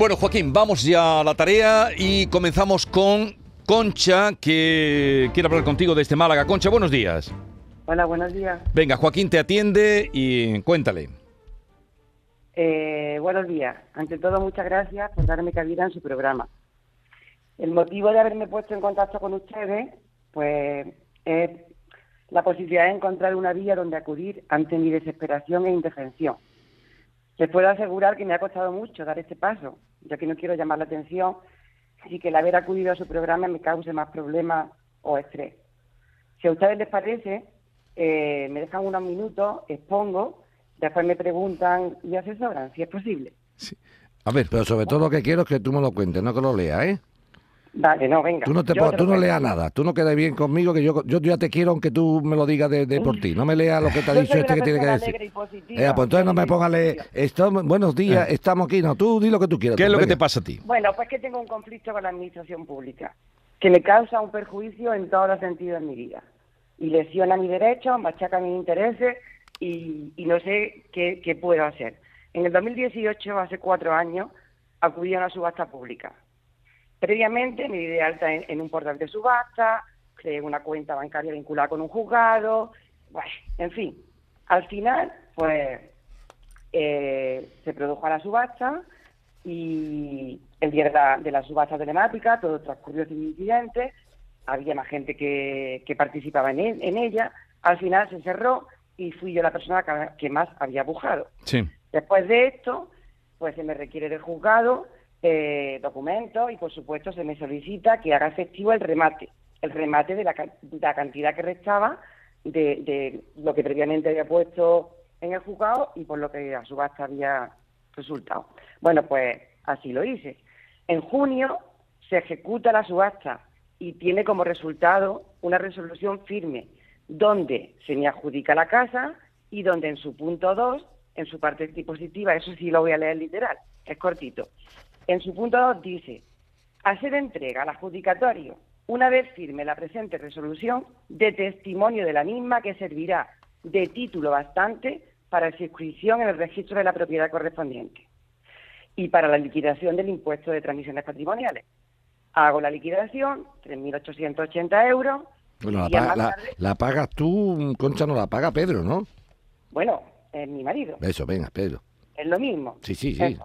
Bueno, Joaquín, vamos ya a la tarea y comenzamos con Concha, que quiere hablar contigo desde Málaga. Concha, buenos días. Hola, buenos días. Venga, Joaquín te atiende y cuéntale. Eh, buenos días. Ante todo, muchas gracias por darme cabida en su programa. El motivo de haberme puesto en contacto con ustedes, pues, es la posibilidad de encontrar una vía donde acudir ante mi desesperación e indefensión. Les puedo asegurar que me ha costado mucho dar este paso, ya que no quiero llamar la atención y que el haber acudido a su programa me cause más problemas o estrés. Si a ustedes les parece, eh, me dejan unos minutos, expongo, después me preguntan y asesoran, si es posible. A ver, pero sobre todo lo que quiero es que tú me lo cuentes, no que lo leas, ¿eh? Vale, no, venga. Tú no, te, tú no leas nada, tú no quedas bien conmigo, que yo, yo ya te quiero aunque tú me lo digas de, de por ti. No me leas lo que te ha dicho este que tiene que decir. Eh, pues entonces no me pongas leer. buenos días, eh. estamos aquí. No, tú di lo que tú quieras. ¿Qué es lo que te pasa a ti? Bueno, pues que tengo un conflicto con la administración pública, que me causa un perjuicio en todos los sentidos de mi vida. Y lesiona mi derecho, machaca mis intereses y, y no sé qué, qué puedo hacer. En el 2018, hace cuatro años, acudí a una subasta pública Previamente me di de alta en, un portal de subasta, creé una cuenta bancaria vinculada con un juzgado, bueno, en fin. Al final, pues, eh, se produjo la subasta y el día de la, subasta telemática todo transcurrió sin incidentes, había más gente que, participaba en, en, ella, al final se cerró y fui yo la persona que, más había bujado. Sí. Después de esto, pues se me requiere del juzgado eh, documentos y, por supuesto, se me solicita que haga efectivo el remate, el remate de la, cantidad que restaba de, lo que previamente había puesto en el juzgado y por lo que a subasta había resultado. Bueno, pues así lo hice. En junio se ejecuta la subasta y tiene como resultado una resolución firme donde se me adjudica la casa y donde en su punto 2, en su parte dispositiva, eso sí lo voy a leer literal, es cortito, en su punto 2 dice, hacer entrega al adjudicatorio, una vez firme la presente resolución, de testimonio de la misma que servirá de título bastante para su inscripción en el registro de la propiedad correspondiente y para la liquidación del impuesto de transmisiones patrimoniales. Hago la liquidación, 3.880 euros. Bueno, la, pagas tú, Concha, no la paga Pedro, ¿no? Bueno, es mi marido. Eso, venga, Pedro. Es lo mismo. Sí, sí, sí.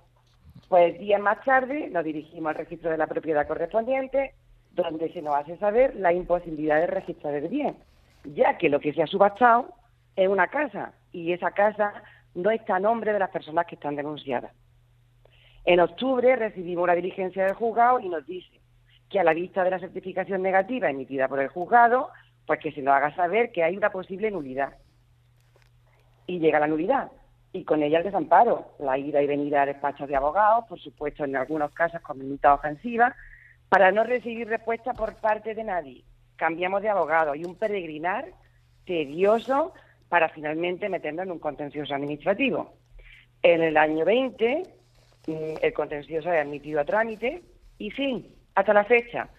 Pues días más tarde nos dirigimos al registro de la propiedad correspondiente, donde se nos hace saber la imposibilidad de registrar el bien, ya que lo que se ha subastado es una casa y esa casa no está a nombre de las personas que están denunciadas. En octubre recibimos una diligencia del juzgado y nos dice que a la vista de la certificación negativa emitida por el juzgado, pues que se nos haga saber que hay una posible nulidad. Y llega la nulidad y con ella el desamparo, la ida y venida a despachos de abogados, por supuesto en algunos casos con minuta ofensiva, para no recibir respuesta por parte de nadie. Cambiamos de abogado y un peregrinar tedioso para finalmente meternos en un contencioso administrativo. En el año 20, mm, el contencioso ha admitido a trámite y fin, hasta la fecha.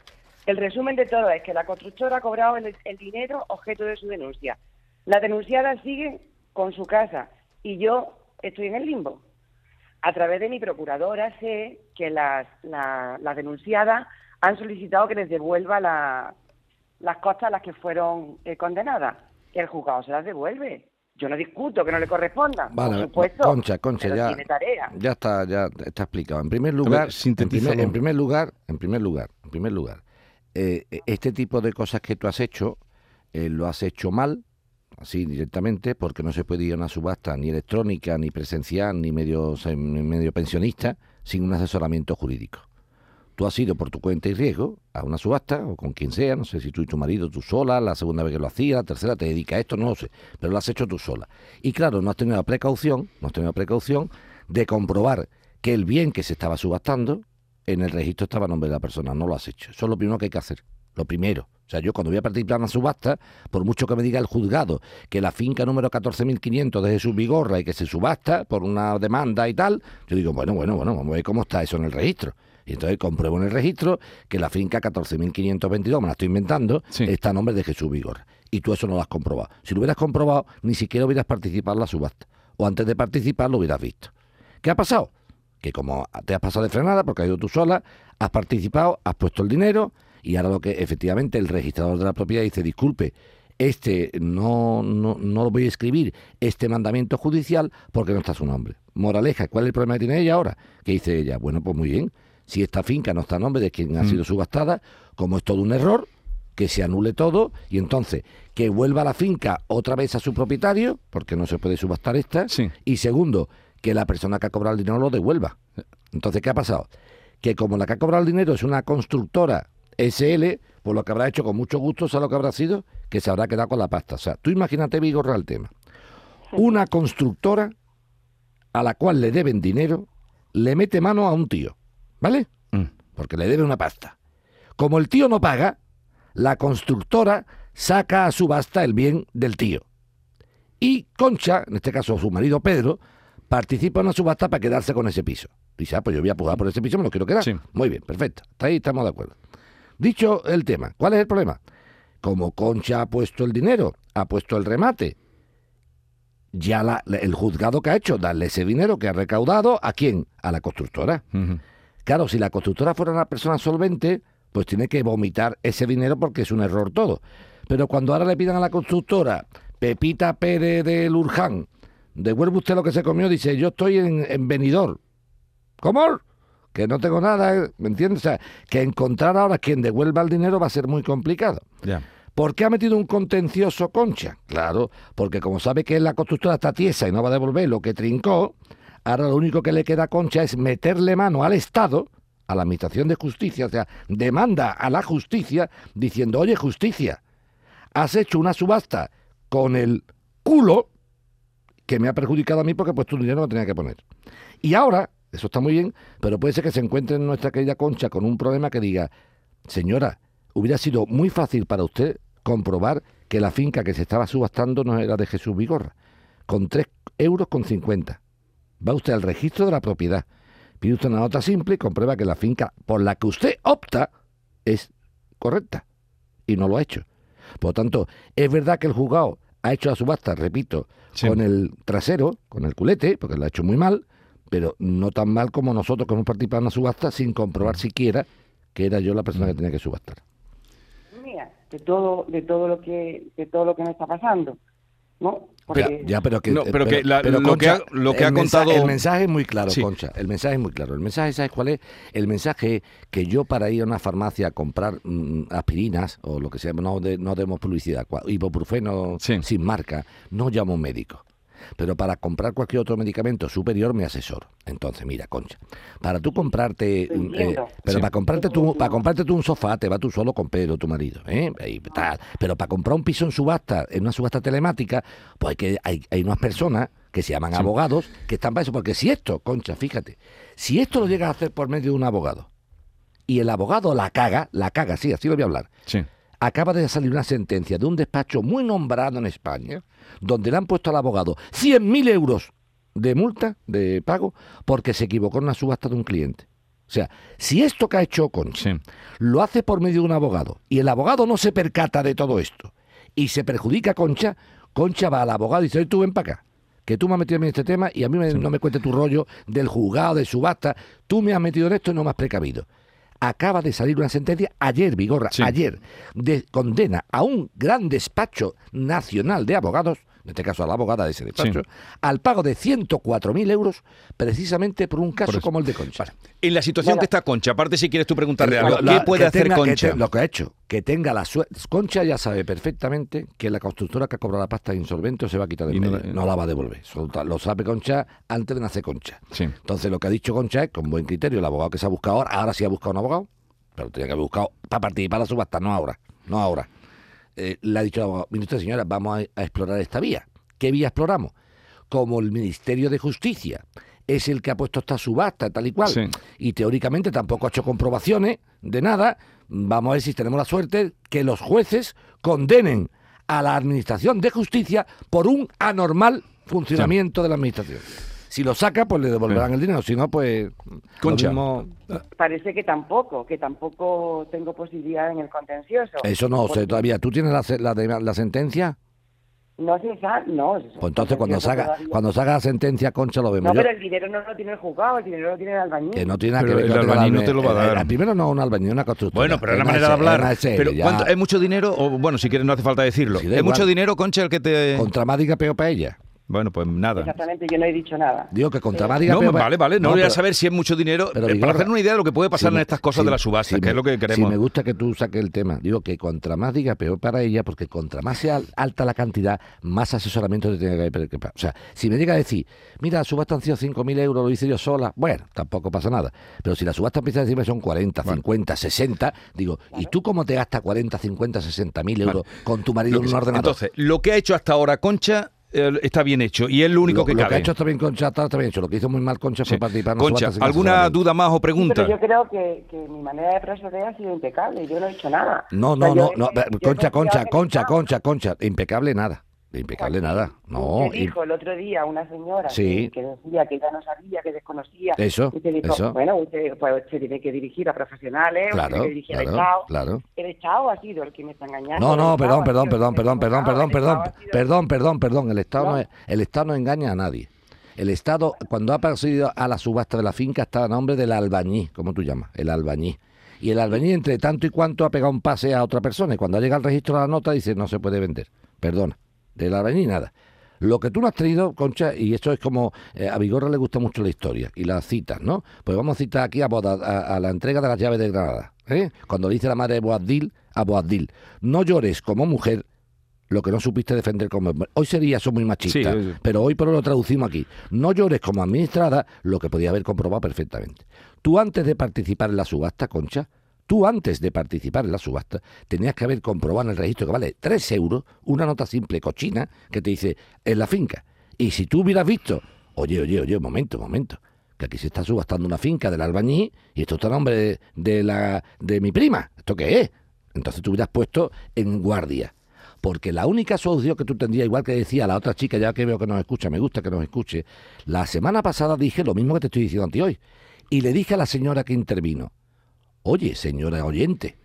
El resumen de todo es que la constructora ha cobrado el dinero objeto de su denuncia. La denunciada sigue con su casa y yo estoy en el limbo. A través de mi procuradora sé que las, denunciadas han solicitado que les devuelva las costas a las que fueron eh, condenadas. El juzgado se las devuelve. Yo no discuto que no le corresponda. Vale, por supuesto, Concha, Concha, ya, ya está, ya está explicado. En primer lugar, en primer, en primer, lugar, en primer lugar, en primer lugar, eh, este tipo de cosas que tú has hecho, eh, lo has hecho mal, así directamente, porque no se puede ir a una subasta ni electrónica, ni presencial, ni medio, medio pensionista, sin un asesoramiento jurídico. Tú has ido por tu cuenta y riesgo a una subasta, o con quien sea, no sé si tú y tu marido, tú sola, la segunda vez que lo hacías, la tercera te dedica a esto, no lo sé, pero lo has hecho tú sola. Y claro, no has tenido la precaución, no has tenido la precaución de comprobar que el bien que se estaba subastando en el registro estaba a nombre de la persona, no lo has hecho. Eso es lo primero que hay que hacer, lo primero. O sea, yo cuando voy a participar en una subasta, por mucho que me diga el juzgado que la finca número 14.500 de Jesús Vigorra y que se subasta por una demanda y tal, yo digo, bueno, bueno, bueno, vamos a ver cómo está eso en el registro. Y entonces compruebo en el registro que la finca 14.522, me la estoy inventando, está a nombre de Jesús Vigorra. Y tú eso no lo has comprobado. Si lo hubieras comprobado, ni siquiera hubieras participado en la subasta. O antes de participar lo hubieras visto. ¿Qué ha pasado? que como te has pasado de frenada porque has ido tú sola, has participado, has puesto el dinero y ahora lo que efectivamente el registrador de la propiedad dice, disculpe, este no, no, no lo voy a escribir, este mandamiento judicial, porque no está su nombre. Moraleja, ¿cuál es el problema que tiene ella ahora? Que dice ella, bueno, pues muy bien, si esta finca no está a nombre de quien ha mm. sido subastada, como es todo un error, que se anule todo y entonces que vuelva la finca otra vez a su propietario, porque no se puede subastar esta, y segundo, que la persona que ha cobrado el dinero lo devuelva. Entonces, ¿qué ha pasado? Que como la que ha cobrado el dinero es una constructora SL, pues lo que habrá hecho con mucho gusto, ¿sabes lo que habrá sido? Que se habrá quedado con la pasta. O sea, tú imagínate, Vigorra, el tema. Una constructora a la cual le deben dinero, le mete mano a un tío, ¿vale? Mm. Porque le debe una pasta. Como el tío no paga, la constructora saca a subasta el bien del tío. Y Concha, en este caso su marido Pedro, participa en una subasta para quedarse con ese piso. Dice, ah, pues yo voy a pujar por ese piso, me lo quiero quedar. Muy bien, perfecto. Hasta ahí estamos de acuerdo. Dicho el tema, ¿cuál es el problema? Como Concha ha puesto el dinero, ha puesto el remate, ya la, el juzgado que ha hecho, darle ese dinero que ha recaudado, ¿a quién? A la constructora. Claro, si la constructora fuera una persona solvente, pues tiene que vomitar ese dinero porque es un error todo. Pero cuando ahora le pidan a la constructora, Pepita Pérez de Lurján, devuelve usted lo que se comió, dice, yo estoy en, en venidor. ¿Cómo? Que no tengo nada, ¿me entiendes? O sea, que encontrar ahora quien devuelva el dinero va a ser muy complicado. ¿Por qué ha metido un contencioso Concha? Claro, porque como sabe que la constructora está tiesa y no va a devolver lo que trincó, ahora lo único que le queda a Concha es meterle mano al Estado, a la Administración de Justicia, o sea, demanda a la justicia diciendo, oye, justicia, has hecho una subasta con el culo que me ha perjudicado a mí porque pues tu dinero lo tenía que poner. Y ahora eso está muy bien, pero puede ser que se encuentre en nuestra querida Concha con un problema que diga, señora, hubiera sido muy fácil para usted comprobar que la finca que se estaba subastando no era de Jesús Vigorra, con 3 euros con 50. Va usted al registro de la propiedad, pide usted una nota simple y comprueba que la finca por la que usted opta es correcta. Y no lo ha hecho. Por lo tanto, es verdad que el juzgado ha hecho la subasta, repito, con el trasero, con el culete, porque lo ha hecho muy mal, pero no tan mal como nosotros que hemos participado en una subasta sin comprobar siquiera que era yo la persona que tenía que subastar. Mira, de todo, de todo lo que, de todo lo que me está pasando, ¿no? ya, pero que, pero, que lo, que ha, lo que ha contado... el mensaje es muy claro, Concha, el mensaje es muy claro. El mensaje, ¿sabes cuál es? El mensaje que yo para ir a una farmacia a comprar mm, aspirinas o lo que sea, no, no demos publicidad, ibuprofeno sin marca, no llamo a un médico pero para comprar cualquier otro medicamento superior me asesoro. Entonces, mira, Concha, para tú comprarte, eh, pero para comprarte tú, para comprarte tú un sofá, te va tú solo con Pedro, tu marido, ¿eh? tal. Pero para comprar un piso en subasta, en una subasta telemática, pues hay que hay, hay unas personas que se llaman abogados que están para eso, porque si esto, Concha, fíjate, si esto lo llegas a hacer por medio de un abogado y el abogado la caga, la caga, sí, así lo voy a hablar. Sí acaba de salir una sentencia de un despacho muy nombrado en España, donde le han puesto al abogado 100.000 euros de multa, de pago, porque se equivocó en una subasta de un cliente. O sea, si esto que ha hecho Concha lo hace por medio de un abogado y el abogado no se percata de todo esto y se perjudica a Concha, Concha va al abogado y dice, oye, tú ven para acá, que tú me has metido en este tema y a mí no me cuentes tu rollo del juzgado, de subasta, tú me has metido en esto y no me has precavido acaba de salir una sentencia ayer, Vigorra, ayer, de condena a un gran despacho nacional de abogados en este caso a la abogada de ese despacho, al pago de 104.000 euros precisamente por un caso como el de Concha. En la situación que está Concha, aparte si quieres tú preguntarle algo, ¿qué puede hacer Concha? lo que ha hecho, que tenga la suerte. Concha ya sabe perfectamente que la constructora que ha cobrado la pasta es insolvente se va a quitar de medio, no, la va a devolver. Lo sabe Concha antes de nacer Concha. Entonces lo que ha dicho Concha es, con buen criterio, el abogado que se ha buscado ahora, ahora sí ha buscado un abogado, pero tenía que haber buscado para participar en la subasta, no ahora, no ahora. Eh, le ha dicho el abogado, ministro señora, vamos a, explorar esta vía. ¿Qué vía exploramos? Como el Ministerio de Justicia es el que ha puesto esta subasta, tal y cual, y teóricamente tampoco ha hecho comprobaciones de nada, vamos a ver si tenemos la suerte que los jueces condenen a la Administración de Justicia por un anormal funcionamiento de la Administración. Si lo saca, pues le devolverán el dinero. Si no, pues. Concha. Parece que tampoco, que tampoco tengo posibilidad en el contencioso. Eso no sé todavía. ¿Tú tienes la, la, la sentencia? No se sabe, no. Pues entonces cuando salga, cuando salga la sentencia, Concha, lo vemos. No, pero el dinero no lo tiene el juzgado, el dinero lo tiene el albañil. Que no tiene nada que ver. El albañil no te lo va a dar. primero no un albañil, una constructora. Bueno, pero es la manera de hablar. pero ¿cuánto, ¿es mucho dinero? O bueno, si quieres no hace falta decirlo. ¿Es mucho dinero, Concha, el que te... Contra más diga peor para ella. Bueno, pues nada. Exactamente, yo no he dicho nada. Digo que contra más No, vale, vale, no, voy a saber si es mucho dinero, pero, para hacer una idea de lo que puede pasar en estas cosas de la subasta, que es lo que queremos. Si me gusta que tú saques el tema, digo que contra más diga peor para ella, porque contra más sea alta la cantidad, más asesoramiento te tiene que haber. O sea, si me llega a decir, mira, la subasta han sido 5.000 euros, lo hice yo sola, bueno, tampoco pasa nada. Pero si la subasta empieza a decirme son 40, 50, 60, digo, ¿y tú cómo te gastas 40, 50, 60 mil euros con tu marido en un ordenador? Entonces, lo que ha hecho hasta ahora Concha está bien hecho y es lo único que cabe. Lo que ha hecho está bien Concha, está, bien hecho. Lo que hizo muy mal Concha fue participar Concha, ¿alguna duda más o pregunta? yo creo que, mi manera de proceder ha sido impecable. Yo no he hecho nada. No, no, no, no. Concha, Concha, Concha, Concha, Concha. Impecable nada. Impecable nada. No. dijo el otro día una señora que, decía que ella no sabía, que desconocía. Eso. eso. Bueno, usted pues, se tiene que dirigir a profesionales, claro, tiene que dirigir al Estado. Claro. El Estado ha sido el que me está engañando. No, no, perdón, perdón, perdón, perdón, perdón, perdón, perdón, perdón, perdón, perdón. El Estado no, el Estado no engaña a nadie. El Estado, cuando ha procedido a la subasta de la finca, está a nombre del albañí, como tú llamas, el albañí. Y el albañí, entre tanto y cuanto, ha pegado un pase a otra persona. Y cuando llega al registro de la nota, dice, no se puede vender. Perdona de la ni nada. Lo que tú no has traído, Concha, y esto es como eh, a Vigorra le gusta mucho la historia y las citas, ¿no? Pues vamos a citar aquí a, a, la entrega de las llaves de Granada. ¿eh? Cuando dice la madre de Boabdil a Boabdil, no llores como mujer lo que no supiste defender como hoy sería eso muy machista, pero hoy por lo traducimos aquí. No llores como administrada lo que podía haber comprobado perfectamente. Tú antes de participar en la subasta, Concha, Tú antes de participar en la subasta tenías que haber comprobado en el registro que vale 3 euros una nota simple cochina que te dice en la finca. Y si tú hubieras visto, oye, oye, oye, momento, momento, que aquí se está subastando una finca del albañí y esto está a nombre de, la, de mi prima, ¿esto qué es? Entonces tú hubieras puesto en guardia. Porque la única solución que tú tendrías, igual que decía la otra chica, ya que veo que nos escucha, me gusta que nos escuche, la semana pasada dije lo mismo que te estoy diciendo ante hoy. Y le dije a la señora que intervino, Oye, señora oyente,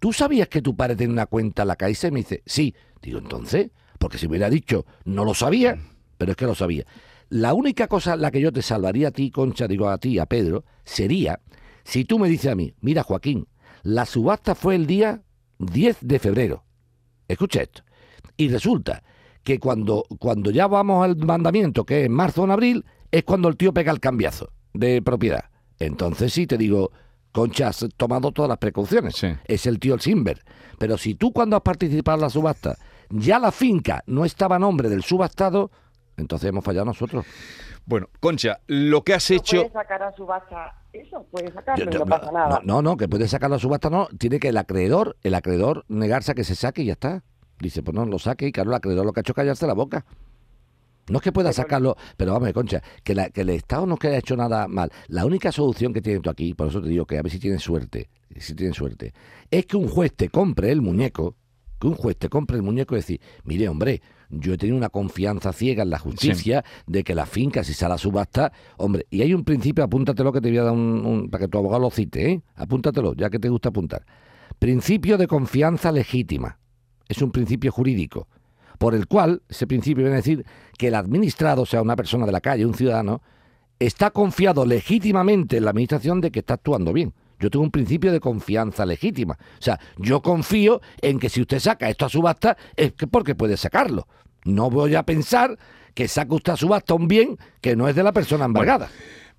¿tú sabías que tu padre tiene una cuenta en la Caixa? Y me dice, sí. Digo, entonces, porque si me hubiera dicho, no lo sabía, pero es que lo sabía. La única cosa la que yo te salvaría a ti, Concha, digo a ti, a Pedro, sería si tú me dices a mí, mira Joaquín, la subasta fue el día 10 de febrero. Escucha esto. Y resulta que cuando, cuando ya vamos al mandamiento, que es en marzo o en abril, es cuando el tío pega el cambiazo de propiedad. Entonces sí te digo, Concha, has tomado todas las precauciones. Es el tío el Simber. Pero si tú cuando has participado en la subasta ya la finca no estaba a nombre del subastado, entonces hemos fallado nosotros. Bueno, Concha, lo que has hecho... ¿Puede sacar a subasta eso? ¿Puede sacarlo no pasa nada? No, no, que puede sacar a subasta no. Tiene que el acreedor, el acreedor negarse a que se saque y ya está. Dice, pues no, lo saque y claro, el acreedor lo que ha hecho es callarse la boca. No es que pueda sacarlo, pero vamos, Concha, que, que el Estado no que haya hecho nada mal. La única solución que tienes tú aquí, por eso te digo que a ver si tienes suerte, si tienes suerte, es que un juez te compre el muñeco, que un juez te compre el muñeco y decir, mire, hombre, yo he tenido una confianza ciega en la justicia de que la finca, si sale a subasta, hombre, y hay un principio, apúntatelo que te voy a dar un, para que tu abogado lo cite, ¿eh? Apúntatelo, ya que te gusta apuntar. Principio de confianza legítima. Es un principio jurídico por el cual ese principio viene a decir que el administrado, o sea, una persona de la calle, un ciudadano, está confiado legítimamente en la administración de que está actuando bien. Yo tengo un principio de confianza legítima. O sea, yo confío en que si usted saca esto a subasta es que porque puede sacarlo. No voy a pensar que saca usted a subasta un bien que no es de la persona embargada.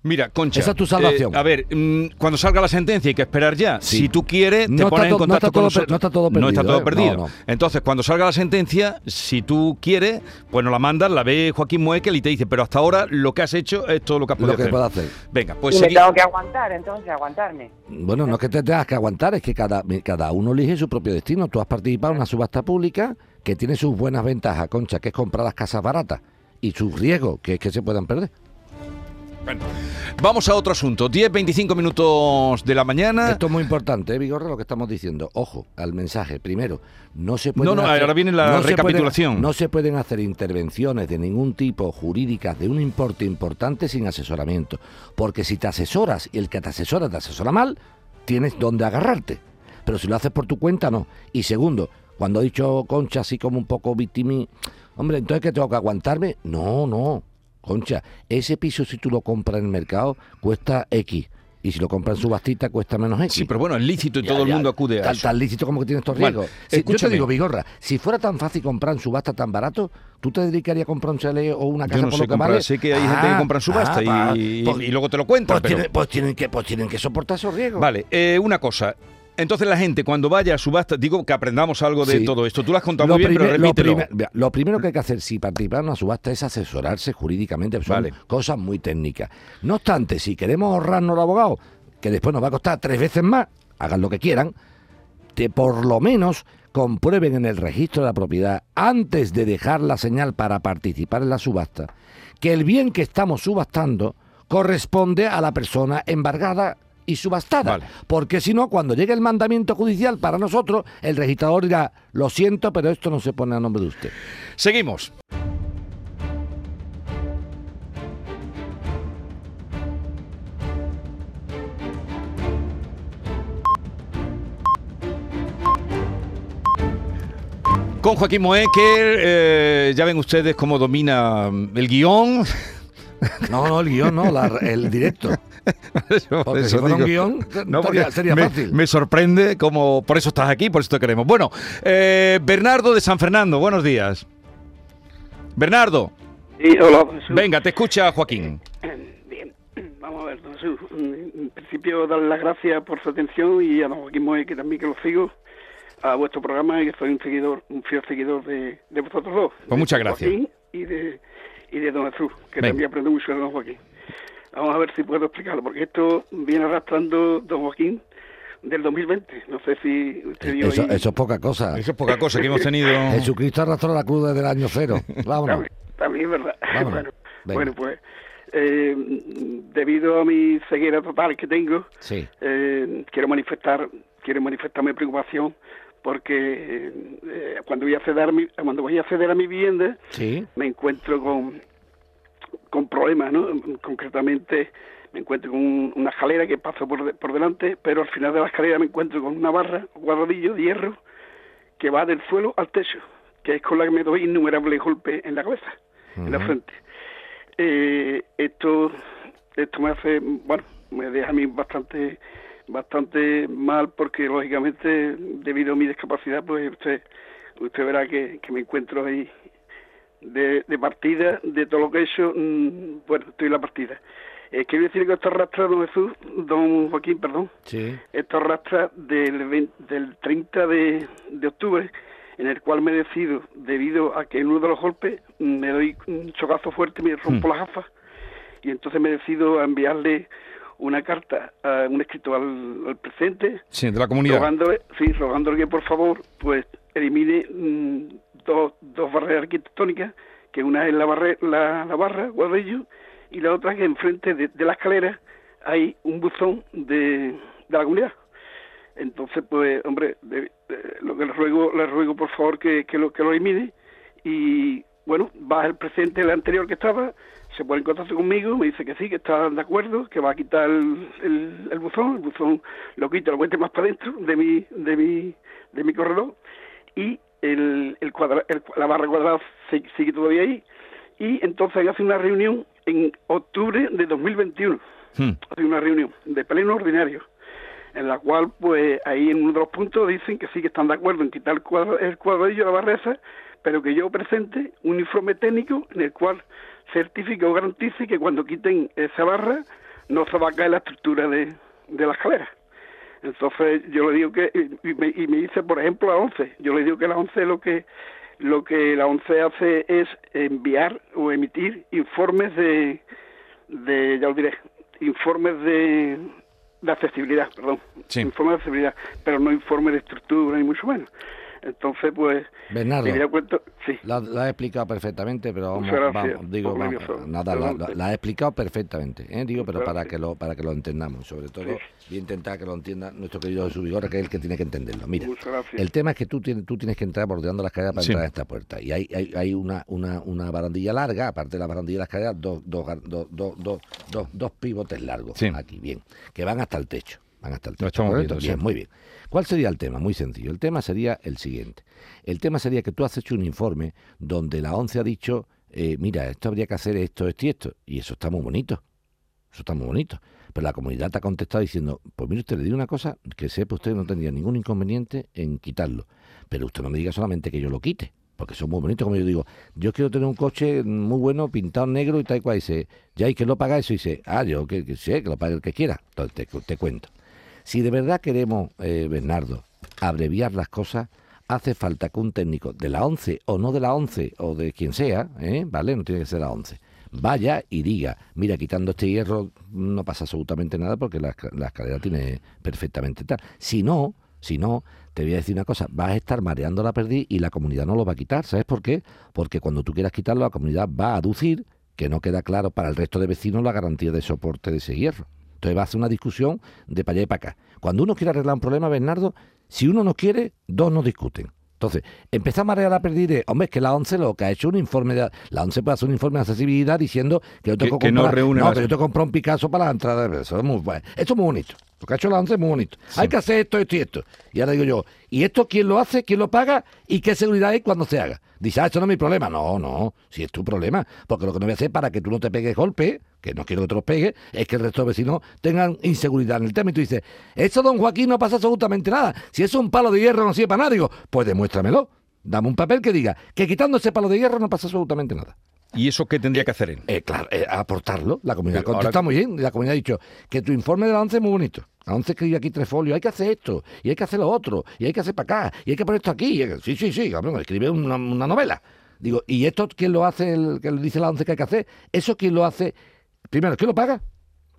Mira, Concha. Esa es tu salvación. Eh, a ver, mm, cuando salga la sentencia hay que esperar ya. Si tú quieres, te pones en contacto con nosotros. No está todo perdido. No está todo ¿eh? perdido. Entonces, cuando salga la sentencia, si tú quieres, pues nos la mandas, la ve Joaquín Muekel y te dice, pero hasta ahora lo que has hecho es todo lo que has podido lo que hacer. hacer. Venga, pues y me tengo que aguantar, entonces, aguantarme. Bueno, no es que te tengas que aguantar, es que cada, cada uno elige su propio destino. Tú has participado en una subasta pública que tiene sus buenas ventajas, Concha, que es comprar las casas baratas y sus riesgos, que es que se puedan perder. Bueno, vamos a otro asunto. 10, 25 minutos de la mañana. Esto es muy importante, ¿eh, Vigorra, lo que estamos diciendo. Ojo al mensaje. Primero, no se pueden. No, no, ahora viene la recapitulación. no se pueden hacer intervenciones de ningún tipo jurídicas de un importe importante sin asesoramiento. Porque si te asesoras y el que te asesora te asesora mal, tienes donde agarrarte. Pero si lo haces por tu cuenta, no. Y segundo, cuando ha dicho Concha así como un poco víctima, Hombre, entonces que tengo que aguantarme. No, no. Concha, ese piso si tú lo compras en el mercado cuesta X. Y si lo compran en subastita cuesta menos X. Sí, pero bueno, es lícito y todo el mundo acude a tal, eso. Tan lícito como que tiene estos riesgos. yo te digo, Vigorra, si fuera tan fácil comprar en subasta tan barato, ¿tú te dedicarías a comprar un chalet o una casa yo no por sé lo que vale? Sé que hay gente que ah, compra en subasta ah, y, pues, y, luego te lo cuentan. Pues, tienen, pues, tienen, que, pues tienen que soportar esos riesgos. Vale, eh, una cosa. Entonces la gente cuando vaya a subasta, digo que aprendamos algo de todo esto. Tú lo has contado muy bien, pero repítelo. Lo, primero que hay que hacer si participar en una subasta es asesorarse jurídicamente, son cosas muy técnicas. No obstante, si queremos ahorrarnos el abogado, que después nos va a costar tres veces más, hagan lo que quieran, que por lo menos comprueben en el registro de la propiedad, antes de dejar la señal para participar en la subasta, que el bien que estamos subastando corresponde a la persona embargada y subastada. Porque si no, cuando llegue el mandamiento judicial para nosotros, el registrador dirá, lo siento, pero esto no se pone a nombre de usted. Seguimos. Con Joaquín Moé, que eh, ya ven ustedes cómo domina el guion. No, no, el guion no, el directo. Porque si fuera un guion, no, sería me, fácil. Me sorprende como por eso estás aquí, por eso te queremos. Bueno, eh, Bernardo de San Fernando, buenos días. Bernardo. Sí, hola. Venga, te escucha Joaquín. Bien, vamos a ver, Jesús. En principio, darle las gracias por su atención y a don Joaquín Moe, que también que lo sigo a vuestro programa y que soy un seguidor, un fiel seguidor de, de vosotros dos. Pues muchas gracias. y de, y de Don Jesús, que también aprendo mucho de Don Joaquín. Vamos a ver si puedo explicarlo, porque esto viene arrastrando Don Joaquín del 2020. No sé si usted vio eso, eso es poca cosa. Eso es poca cosa que hemos tenido. Jesucristo arrastró la cruz desde el año cero. Vámonos. También, es verdad. Bueno, pues eh, debido a mi ceguera total que tengo, sí. eh, quiero manifestar quiero manifestar mi preocupación porque eh, cuando voy a acceder a mi, cuando voy a acceder a mi vivienda me encuentro con con problemas no concretamente me encuentro con una escalera que pasa por, por delante pero al final de la escalera me encuentro con una barra un cuadradillo de hierro que va del suelo al techo que es con la que me doy innumerables golpes en la cabeza en la frente. Eh, esto esto me hace bueno me deja a mí bastante bastante mal porque lógicamente debido a mi discapacidad pues usted usted verá que, me encuentro ahí de, partida de todo lo que he hecho mm, bueno estoy en la partida eh, quiero decir que esto arrastra don Jesús don Joaquín perdón sí. esto arrastra del, del 30 de, de octubre en el cual me decido debido a que en uno de los golpes me doy un chocazo fuerte me rompo hmm. las gafas y entonces me decido a enviarle una carta a un escrito al, presente sí, de la comunidad rogándole, sí, rogándole que por favor pues elimine mm, dos, dos barreras arquitectónicas que una es la, barre, la, la barra Guadalillo y la otra que enfrente de, de la escalera hay un buzón de, de la comunidad. Entonces pues hombre lo que le ruego le ruego por favor que, que lo que lo elimine. Y bueno va el presente el anterior que estaba se pone en contacto conmigo, me dice que sí, que está de acuerdo, que va a quitar el, el, buzón, el buzón lo quita, lo mete más para adentro de mi, de mi, de mi corredor y el, el, la barra cuadrada sigue todavía ahí y entonces hace una reunión en octubre de 2021, hmm. hace una reunión de pleno ordinario en la cual pues ahí en uno de los puntos dicen que sí que están de acuerdo en quitar el, cuadro, el cuadradillo de la barra esa, pero que yo presente un informe técnico en el cual certifique o garantice que cuando quiten esa barra no se va a caer la estructura de, de la escalera. Entonces yo le digo que, y me, y me dice por ejemplo la 11, yo le digo que la 11 lo que, lo que la 11 hace es enviar o emitir informes de, de ya lo diré, informes de, de accesibilidad, perdón, informes de accesibilidad, pero no informes de estructura ni mucho menos. Entonces, pues, Bernardo, sí. la, la, he explicado perfectamente, pero vamos, digo, nada, la, he explicado perfectamente, ¿eh? digo, pero para que lo para que lo entendamos, sobre todo, y intentar que lo entienda nuestro querido Subigora, que es el que tiene que entenderlo. Mira, el tema es que tú tienes, tú tienes que entrar bordeando la escalera para entrar a esta puerta, y hay, hay, hay una, una, una barandilla larga, aparte de la barandilla de la escalera, dos, dos, dos, dos, dos, dos pivotes largos aquí, bien, que van hasta el techo. Van hasta el techo. bien, muy bien. ¿Cuál sería el tema? Muy sencillo. El tema sería el siguiente. El tema sería que tú has hecho un informe donde la ONCE ha dicho, eh, mira, esto habría que hacer esto, esto y esto. Y eso está muy bonito. Eso está muy bonito. Pero la comunidad te ha contestado diciendo, pues mire usted, le digo una cosa, que sepa usted no tendría ningún inconveniente en quitarlo. Pero usted no me diga solamente que yo lo quite porque son muy bonitos, como yo digo, yo quiero tener un coche muy bueno, pintado negro y tal y cual, dice, ya hay que lo paga eso, y dice, ah, yo que, sé, que lo pague el que quiera, entonces te, cuento. Si de verdad queremos, eh, Bernardo, abreviar las cosas, hace falta que un técnico de la 11 o no de la 11 o de quien sea, ¿eh? ¿vale? No tiene que ser la 11, vaya y diga, mira, quitando este hierro no pasa absolutamente nada porque la, la escalera tiene perfectamente tal. Si no, si no, te voy a decir una cosa, vas a estar mareando la perdiz y la comunidad no lo va a quitar. ¿Sabes por qué? Porque cuando tú quieras quitarlo, la comunidad va a aducir que no queda claro para el resto de vecinos la garantía de soporte de ese hierro. Entonces va a hacer una discusión de para allá y para acá. Cuando uno quiere arreglar un problema, Bernardo, si uno no quiere, dos no discuten. Entonces, empezamos a marear a perder, hombre, es que la ONCE lo que ha hecho un informe de... La ONCE puede hacer un informe de accesibilidad diciendo que yo tengo que, comprar, no, no, que yo que comprar un Picasso para la entrada. Eso es muy, bueno. Esto es muy bonito. Lo que ha hecho la ONCE es muy bonito. Hay que hacer esto, esto y esto. Y ahora digo yo, ¿y esto quién lo hace? ¿Quién lo paga? ¿Y qué seguridad hay cuando se haga? Dice, ah, esto no es mi problema. No, no, si es tu problema. Porque lo que no voy a hacer para que tú no te pegues golpe, que no quiero que te los pegues, es que el resto de vecinos tengan inseguridad en el tema. Y tú dices, esto, don Joaquín, no pasa absolutamente nada. Si es un palo de hierro, no sirve para nada. Digo, pues demuéstramelo. Dame un papel que diga que quitando ese palo de hierro no pasa absolutamente nada. ¿Y eso qué tendría que hacer él? Eh, claro, eh, aportarlo. La comunidad contesta muy bien. La comunidad ha dicho que tu informe de la ONCE es muy bonito. La ONCE escribe aquí tres folios. Hay que hacer esto, y hay que hacer lo otro, y hay que hacer para acá, y hay que poner esto aquí. Sí, sí, sí. escribe una, novela. Digo, ¿y esto quién lo hace, el, que dice la ONCE que hay que hacer? ¿Eso quién lo hace? Primero, ¿quién lo paga?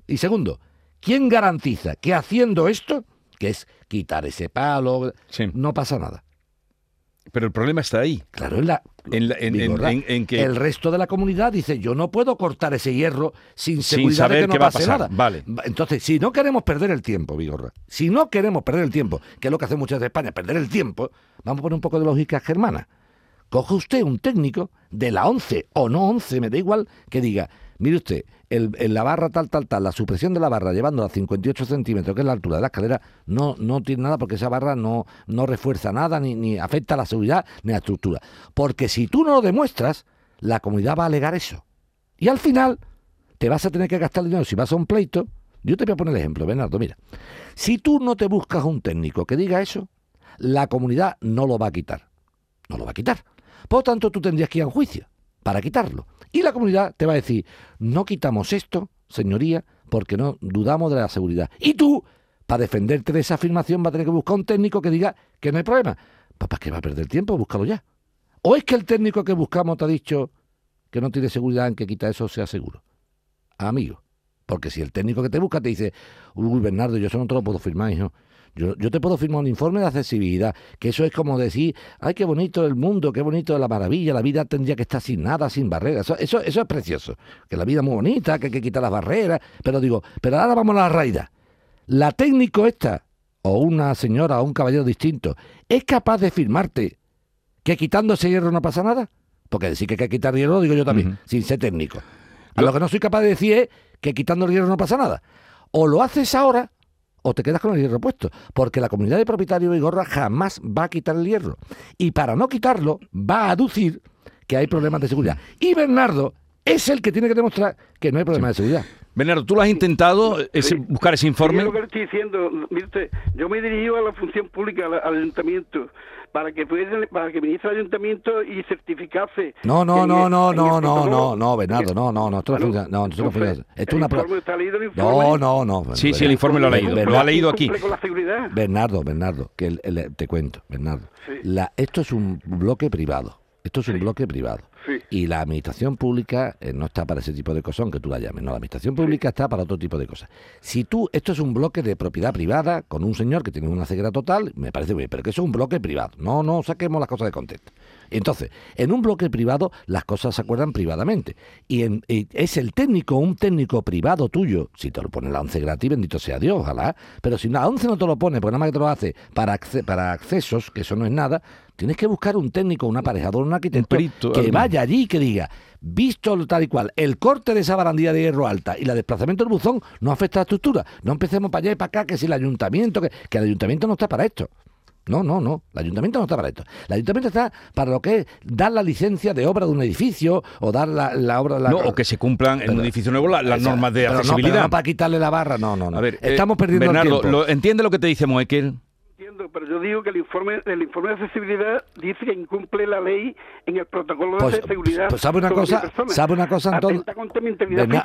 Y segundo, ¿quién garantiza que haciendo esto, que es quitar ese palo, no pasa nada? Pero el problema está ahí. Claro, en, la, en, que el resto de la comunidad dice yo no puedo cortar ese hierro sin seguridad de que no pase nada. Vale. Entonces, si no queremos perder el tiempo, Vigorra, si no queremos perder el tiempo, que es lo que hace muchas de España, perder el tiempo, vamos a poner un poco de lógica germana. Coge usted un técnico de la 11 o no 11, me da igual, que diga, mire usted, el, la barra tal, tal, tal, la supresión de la barra llevándola a 58 centímetros, que es la altura de la escalera, no, no tiene nada porque esa barra no, no refuerza nada, ni, ni afecta a la seguridad, ni a la estructura. Porque si tú no lo demuestras, la comunidad va a alegar eso. Y al final, te vas a tener que gastar dinero si vas a un pleito. Yo te voy a poner el ejemplo, Bernardo, mira. Si tú no te buscas un técnico que diga eso, la comunidad no lo va a quitar. No lo va a quitar. Por lo tanto, tú tendrías que ir a un juicio para quitarlo. Y la comunidad te va a decir, no quitamos esto, señoría, porque no dudamos de la seguridad. Y tú, para defenderte de esa afirmación, vas a tener que buscar un técnico que diga que no hay problema. Papá, que va a perder tiempo, búscalo ya. ¿O es que el técnico que buscamos te ha dicho que no tiene seguridad en que quita eso sea seguro? Amigo. Porque si el técnico que te busca te dice, uy, Bernardo, yo eso no te lo puedo firmar, hijo. Yo, yo te puedo firmar un informe de accesibilidad, que eso es como decir, ay, qué bonito el mundo, qué bonito la maravilla, la vida tendría que estar sin nada, sin barreras. Eso, eso, es precioso. Que la vida es muy bonita, que hay que quitar las barreras. Pero digo, pero ahora vamos a la raíz. La técnico esta, o una señora o un caballero distinto, ¿es capaz de firmarte que quitando ese hierro no pasa nada? Porque decir que hay que quitar hierro, digo yo también, sin ser técnico. A lo que no soy capaz de decir es que quitando el hierro no pasa nada. O lo haces ahora o te quedas con el hierro puesto, porque la comunidad de propietarios de gorra jamás va a quitar el hierro. Y para no quitarlo, va a aducir que hay problemas de seguridad. Y Bernardo es el que tiene que demostrar que no hay problemas de seguridad. Bernardo, ¿tú lo has intentado buscar ese informe? lo que estoy diciendo. yo me he dirigido a la función pública, al ayuntamiento, para que para que viniese al ayuntamiento y certificase. No, no, no, no, no, no, no, no, Bernardo, no, no, no, esto no, no, no, no, esto una No, no, no. Sí, sí, el informe lo ha leído, lo ha leído aquí. Bernardo, Bernardo, que te cuento, Bernardo. La, esto es un bloque privado. Esto es un bloque privado. Y la administración pública eh, no está para ese tipo de cosas, aunque tú la llames. No, la administración pública está para otro tipo de cosas. Si tú, esto es un bloque de propiedad privada con un señor que tiene una ceguera total, me parece bien, pero que eso es un bloque privado. No, no saquemos las cosas de contexto. Entonces, en un bloque privado las cosas se acuerdan privadamente. Y, es el técnico, un técnico privado tuyo, si te lo pone la 11 gratis, bendito sea Dios, ojalá, pero si la 11 no te lo pone, porque nada más que te lo hace para, para accesos, que eso no es nada, tienes que buscar un técnico, un aparejador, un arquitecto que vaya allí y que diga, visto tal y cual, el corte de esa barandilla de hierro alta y el desplazamiento del buzón no afecta a la estructura. No empecemos para allá y para acá, que si el ayuntamiento, que, que el ayuntamiento no está para esto. No, no, no. El ayuntamiento no está para esto. El ayuntamiento está para lo que es dar la licencia de obra de un edificio o dar la, obra... La... No, o que se cumplan en un edificio nuevo las normas de accesibilidad. No, para quitarle la barra, no, no, no. A ver, Estamos perdiendo el tiempo. Lo, ¿Entiende lo que te dice Moekel? Pero yo digo que el informe, el informe de accesibilidad dice que incumple la ley en el protocolo de pues, seguridad. Pues sabe una cosa, sabe una cosa entonces.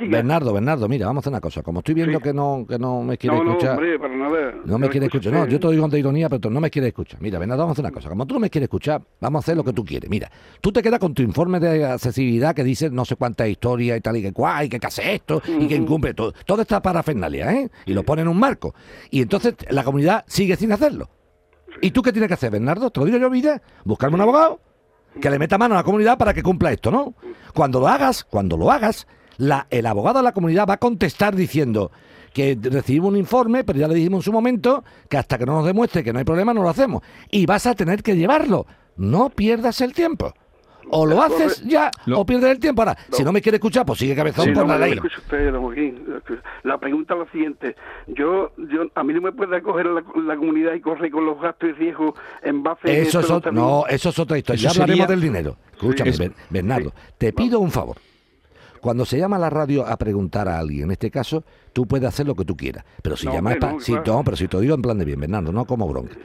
Bernardo, Bernardo, mira, vamos a hacer una cosa. Como estoy viendo que no que no me quiere escuchar. No, hombre, para nada. No me quiere escuchar. No, yo te digo de ironía, pero no me quiere escuchar. Mira, Bernardo, vamos a hacer una cosa. Como tú no me quieres escuchar, vamos a hacer lo que tú quieres. Mira, tú te quedas con tu informe de accesibilidad que dice no sé cuántas historias y tal y que guay, que hace esto y que incumple todo. Toda esta parafernalia, ¿eh? Y lo pone en un marco. Y entonces la comunidad sigue sin hacerlo. ¿Y tú qué tienes que hacer, Bernardo? Te lo digo yo, vida. Buscarme un abogado que le meta mano a la comunidad para que cumpla esto, ¿no? Cuando lo hagas, cuando lo hagas, el abogado de la comunidad va a contestar diciendo que recibimos un informe, pero ya le dijimos en su momento que hasta que no nos demuestre que no hay problema no lo hacemos. Y vas a tener que llevarlo. No pierdas el tiempo o lo haces ya o pierdes el tiempo. Ahora, si no me quiere escuchar, pues sigue cabezón por la ley. La pregunta es la siguiente. Yo, yo, a mí no me puede acoger la, la comunidad y correr con los gastos y riesgos en base eso a... no, eso es otra historia. ya hablaremos del dinero. Escúchame, Bernardo, te pido un favor. Cuando se llama a la radio a preguntar a alguien, en este caso, tú puedes hacer lo que tú quieras. Pero si llamas para. si, no, pero si te digo en plan de bien, Bernardo, no como bronca.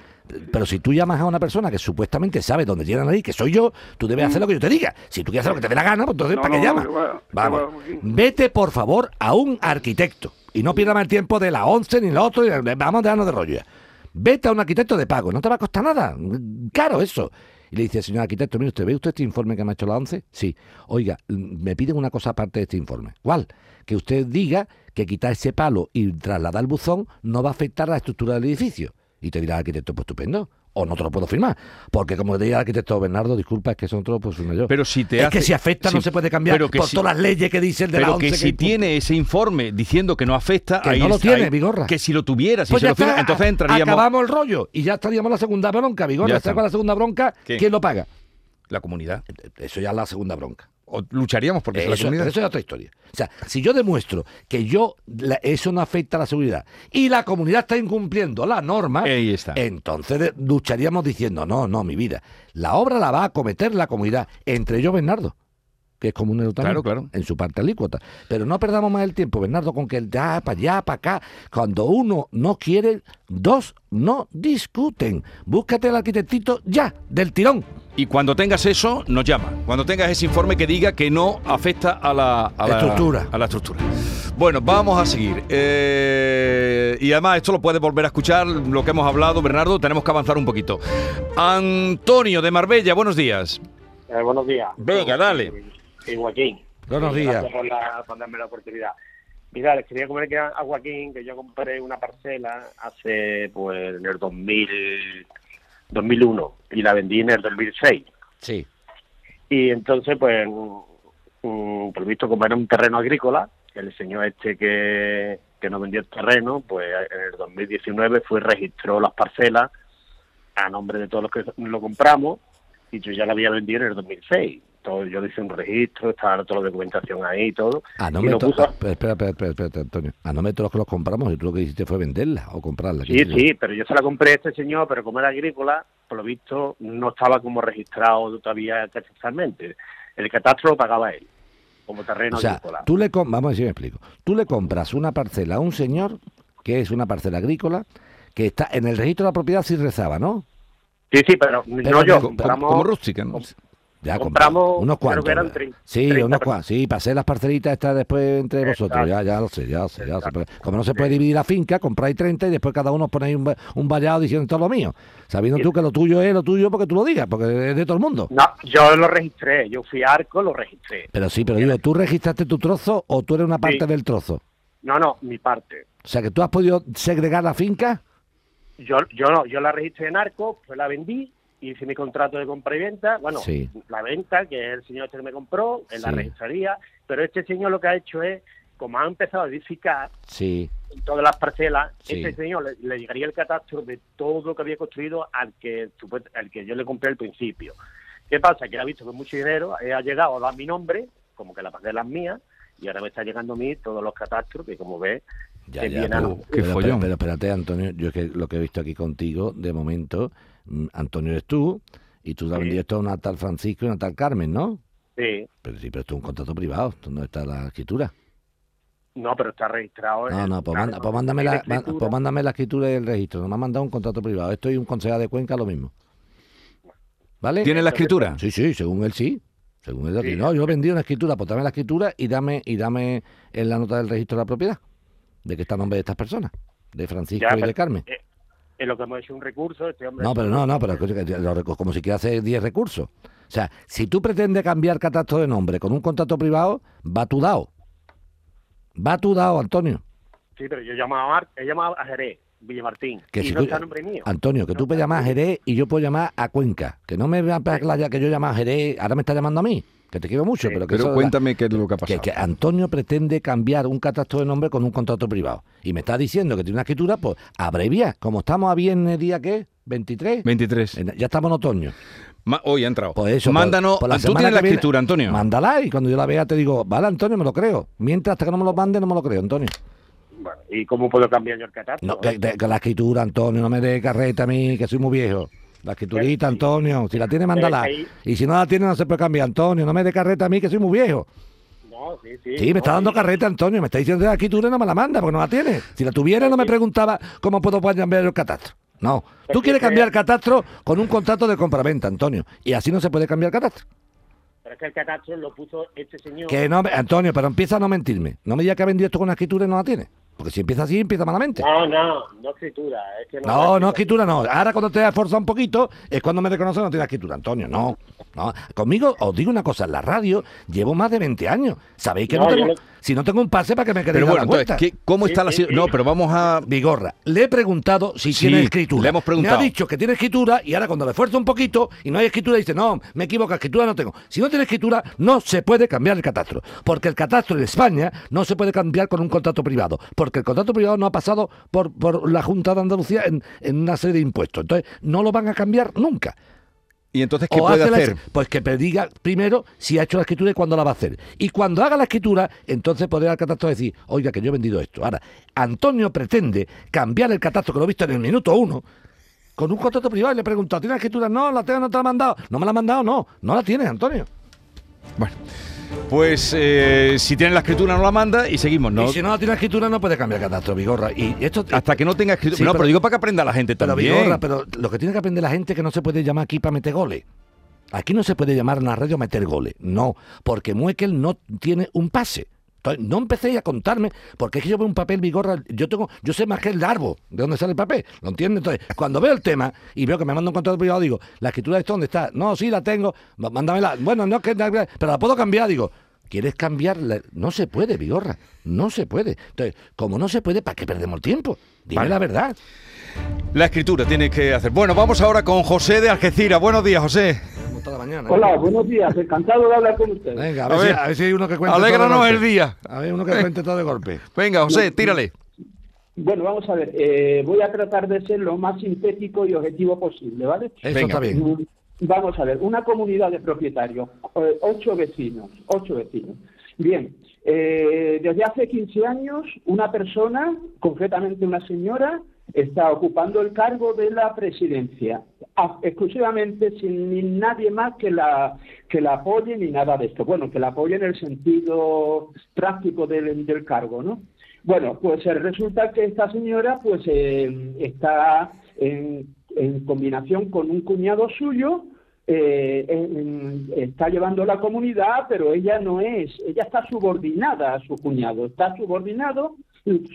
Pero si tú llamas a una persona que supuestamente sabe dónde llegan ahí, que soy yo, tú debes hacer lo que yo te diga. Si tú quieres hacer lo que te dé la gana, pues entonces, ¿para qué llamas? Vamos. Vete, por favor, a un arquitecto. Y no pierdas más el tiempo de la 11 ni la otra. Vamos a darnos de rollo. Vete a un arquitecto de pago. No te va a costar nada. Caro eso. Y le dice, señor arquitecto, mire usted, ¿ve usted este informe que me ha hecho la ONCE? Sí. Oiga, me piden una cosa aparte de este informe. ¿Cuál? Que usted diga que quitar ese palo y trasladar el buzón no va a afectar la estructura del edificio. Y te dirá el arquitecto, pues estupendo o no te lo puedo firmar. Porque como te diga el arquitecto Bernardo, disculpa, es que eso no te lo puedo firmar yo. Pero si te es que si afecta no se puede cambiar por todas las leyes que dice el de pero que si tiene ese informe diciendo que no afecta, que no lo tiene, Vigorra. Que si lo tuviera, si pues se lo firma, entonces entraríamos... Acabamos el rollo y ya estaríamos la segunda bronca, Vigorra. ¿Sabes cuál la segunda bronca? ¿Quién lo paga? La comunidad. Eso ya es la segunda bronca lucharíamos porque eso, eso es otra historia. O sea, si yo demuestro que yo eso no afecta a la seguridad y la comunidad está incumpliendo la norma, entonces lucharíamos diciendo, no, no, mi vida, la obra la va a cometer la comunidad, entre yo Bernardo que es como un claro, claro. en su parte alícuota. Pero no perdamos más el tiempo, Bernardo, con que el ya para allá, para acá. Cuando uno no quiere, dos no discuten. Búscate el arquitectito ya, del tirón. Y cuando tengas eso, nos llama. Cuando tengas ese informe que diga que no afecta a la, estructura. A la estructura. Bueno, vamos a seguir. Eh, y además, esto lo puedes volver a escuchar, lo que hemos hablado, Bernardo. Tenemos que avanzar un poquito. Antonio de Marbella, buenos días. Eh, buenos días. Venga, dale y Joaquín. Buenos días. Por, la, por darme la oportunidad. Mira, les quería comunicar a Joaquín que yo compré una parcela hace, pues, en el 2000, 2001 y la vendí en el 2006. Sí. Y entonces, pues, mm, por visto, como era un terreno agrícola, el señor este que, que nos vendió el terreno, pues en el 2019 fue y registró las parcelas a nombre de todos los que lo compramos y yo ya la había vendido en el 2006 yo hice un registro, estaba toda la documentación ahí y todo. Ah, no me espera, espera, espera, espera, Antonio. A no los que los compramos y tú lo que hiciste fue venderla o comprarla. Sí, sí, pero yo se la compré a este señor, pero como era agrícola, por lo visto no estaba como registrado todavía catastralmente. El catastro lo pagaba él, como terreno o sea, agrícola. Tú le vamos a ver si me explico. Tú le compras una parcela a un señor que es una parcela agrícola que está en el registro de la propiedad si rezaba, ¿no? Sí, sí, pero, no yo. Como, rústica, ¿no? Ya compramos unos cuantos. Creo que eran sí, unos cuantos. Sí, pasé las parcelitas estas después entre vosotros. Ya, ya lo sé, ya lo sé. Ya Como no se puede dividir la finca, compráis 30 y después cada uno ponéis un, un vallado diciendo todo lo mío. Sabiendo tú que lo tuyo es lo tuyo porque tú lo digas, porque es de todo el mundo. No, yo lo registré. Yo fui a Arco, lo registré. Pero sí, pero digo, ¿tú registraste tu trozo o tú eres una parte del trozo? No, no, mi parte. O sea, que tú has podido segregar la finca. Yo, yo no, yo la registré en Arco, pues la vendí hice mi contrato de compra y venta, bueno, la venta, que el señor este que me compró, en la registraría, pero este señor lo que ha hecho es, como ha empezado a edificar sí. en todas las parcelas, este señor le, llegaría el catastro de todo lo que había construido al que, al que yo le compré al principio. ¿Qué pasa? Que ha visto que mucho dinero ha llegado a dar mi nombre, como que la parcela es mía, y ahora me está llegando a mí todos los catastros que, como ves, ya, ya, pero, pero, pero, espérate, Antonio, yo es que lo que he visto aquí contigo, de momento, mm, Antonio eres tú, y tú has vendido esto a una tal Francisco y una tal Carmen, ¿no? Sí. Pero sí, pero esto es un contrato privado, ¿dónde está la escritura? No, pero está registrado. No, no, pues, pues mándame, la, pues mándame la escritura y el registro. No me ha mandado un contrato privado. Esto y un concejal de Cuenca lo mismo. ¿Vale? ¿Tiene la escritura? Sí, sí, según él sí. Según él sí. No, yo he vendido una escritura, pues dame la escritura y dame, y dame en la nota del registro de la propiedad de que está a nombre de estas personas, de Francisco y de Carmen. Eh, es lo que hemos hecho un recurso, este hombre... No, pero no, no, pero como si quiera hacer 10 recursos. O sea, si tú pretendes cambiar catastro de nombre con un contrato privado, va tu dado. Va tu dado, Antonio. Sí, pero yo llamaba a, he llamado a Jerez, Villamartín, que y no está nombre mío. Antonio, que tú puedes llamar a Jerez y yo puedo llamar a Cuenca. Que no me vean que yo llamo a Jerez, ahora me está llamando a mí que te quiero mucho, pero que Pero cuéntame qué es lo que ha pasado. Que, Antonio pretende cambiar un catastro de nombre con un contrato privado. Y me está diciendo que tiene una escritura, pues abrevia. Como estamos a viernes día ¿qué? 23. 23. Ya estamos en otoño. hoy ha entrado. Pues eso, Mándanos. Pues, tú tienes la escritura, Antonio. Mándala y cuando yo la vea te digo, vale, Antonio, me lo creo. Mientras hasta que no me lo mande, no me lo creo, Antonio. Bueno, ¿y cómo puedo cambiar yo el catastro? No, que, la escritura, Antonio, no me dé carreta a mí, que soy muy viejo. La escriturita, Antonio. Si la tiene, mándala. Y si no la tiene, no se puede cambiar, Antonio. No me dé carreta a mí, que soy muy viejo. No, sí, sí. Sí, me está dando carreta, Antonio. Me está diciendo la escritura y no me la manda, porque no la tiene. Si la tuviera, no me preguntaba cómo puedo cambiar el catastro. No. Tú quieres cambiar el catastro con un contrato de compraventa, Antonio. Y así no se puede cambiar el catastro. Pero es que el catastro lo puso este señor. Que no, Antonio, pero empieza a no mentirme. No me digas que ha vendido esto con una escritura y no la tiene. Porque si empieza así, empieza malamente. No, no, no escritura. Es que no, no, no escritura no. Ahora cuando te has esforzado un poquito, es cuando me reconoce no tiene escritura, Antonio. No, no. Conmigo, os digo una cosa, en la radio llevo más de 20 años. ¿Sabéis que no, tengo, si no tengo un pase para que me quede Pero bueno, entonces, ¿cómo está la No, pero vamos a... Vigorra, le he preguntado si tiene escritura. le hemos preguntado. Me ha dicho que tiene escritura y ahora cuando le esfuerzo un poquito y no hay escritura, dice, no, me equivoco, escritura no tengo. Si no tiene escritura, no se puede cambiar el catastro. Porque el catastro en España no se puede cambiar con un contrato privado. Porque el contrato privado no ha pasado por, por la Junta de Andalucía en, en una serie de impuestos. Entonces, no lo van a cambiar nunca. ¿Y entonces qué puede hacer? pues que diga primero si ha hecho la escritura y cuándo la va a hacer. Y cuando haga la escritura, entonces podrá el catastro decir, oiga, que yo he vendido esto. Ahora, Antonio pretende cambiar el catastro que lo he visto en el minuto uno con un contrato privado y le he preguntado, ¿tiene la escritura? No, la tengo, no te la ha mandado. No me la ha mandado, no. No la tienes, Antonio. Bueno. Pues eh, si tiene la escritura no la manda y seguimos, ¿no? Y si no tiene la escritura no puede cambiar catastro, Vigorra. Y esto hasta que no tenga escritura. no, pero, digo para que aprenda la gente también. Pero, Vigorra, pero lo que tiene que aprender la gente es que no se puede llamar aquí para meter goles. Aquí no se puede llamar en la radio meter goles. No, porque Muekel no tiene un pase. Entonces, no empecéis a contarme, porque es que yo veo un papel bigorra, yo tengo, yo sé más que el árbol, de dónde sale el papel, ¿lo entiendes? Entonces, cuando veo el tema y veo que me manda un contrato privado, digo, la escritura de esto dónde está, no, sí la tengo, mándamela, bueno, no, que, pero la puedo cambiar, digo, ¿quieres cambiarla? No se puede, bigorra, no se puede. Entonces, como no se puede, ¿para qué perdemos el tiempo? Dime la verdad. La escritura tiene que hacer. Bueno, vamos ahora con José de Algeciras. Buenos días, José. mañana. Hola, buenos días. Encantado de hablar con usted. Venga, a ver, a ver, si, hay uno que cuente. Alégranos el día. A ver, uno que cuente todo de golpe. Venga, José, tírale. Bueno, vamos a ver. Eh, voy a tratar de ser lo más sintético y objetivo posible, ¿vale? Eso está bien. Vamos a ver. Una comunidad de propietarios, eh, ocho vecinos, ocho vecinos. Bien, eh, desde hace 15 años, una persona, concretamente una señora, está ocupando el cargo de la presidencia, exclusivamente sin nadie más que la, que la apoye ni nada de esto. Bueno, que la apoye en el sentido práctico del, del cargo, ¿no? Bueno, pues eh, resulta que esta señora pues eh, está en, en, combinación con un cuñado suyo, eh, está llevando la comunidad, pero ella no es, ella está subordinada a su cuñado, está subordinado,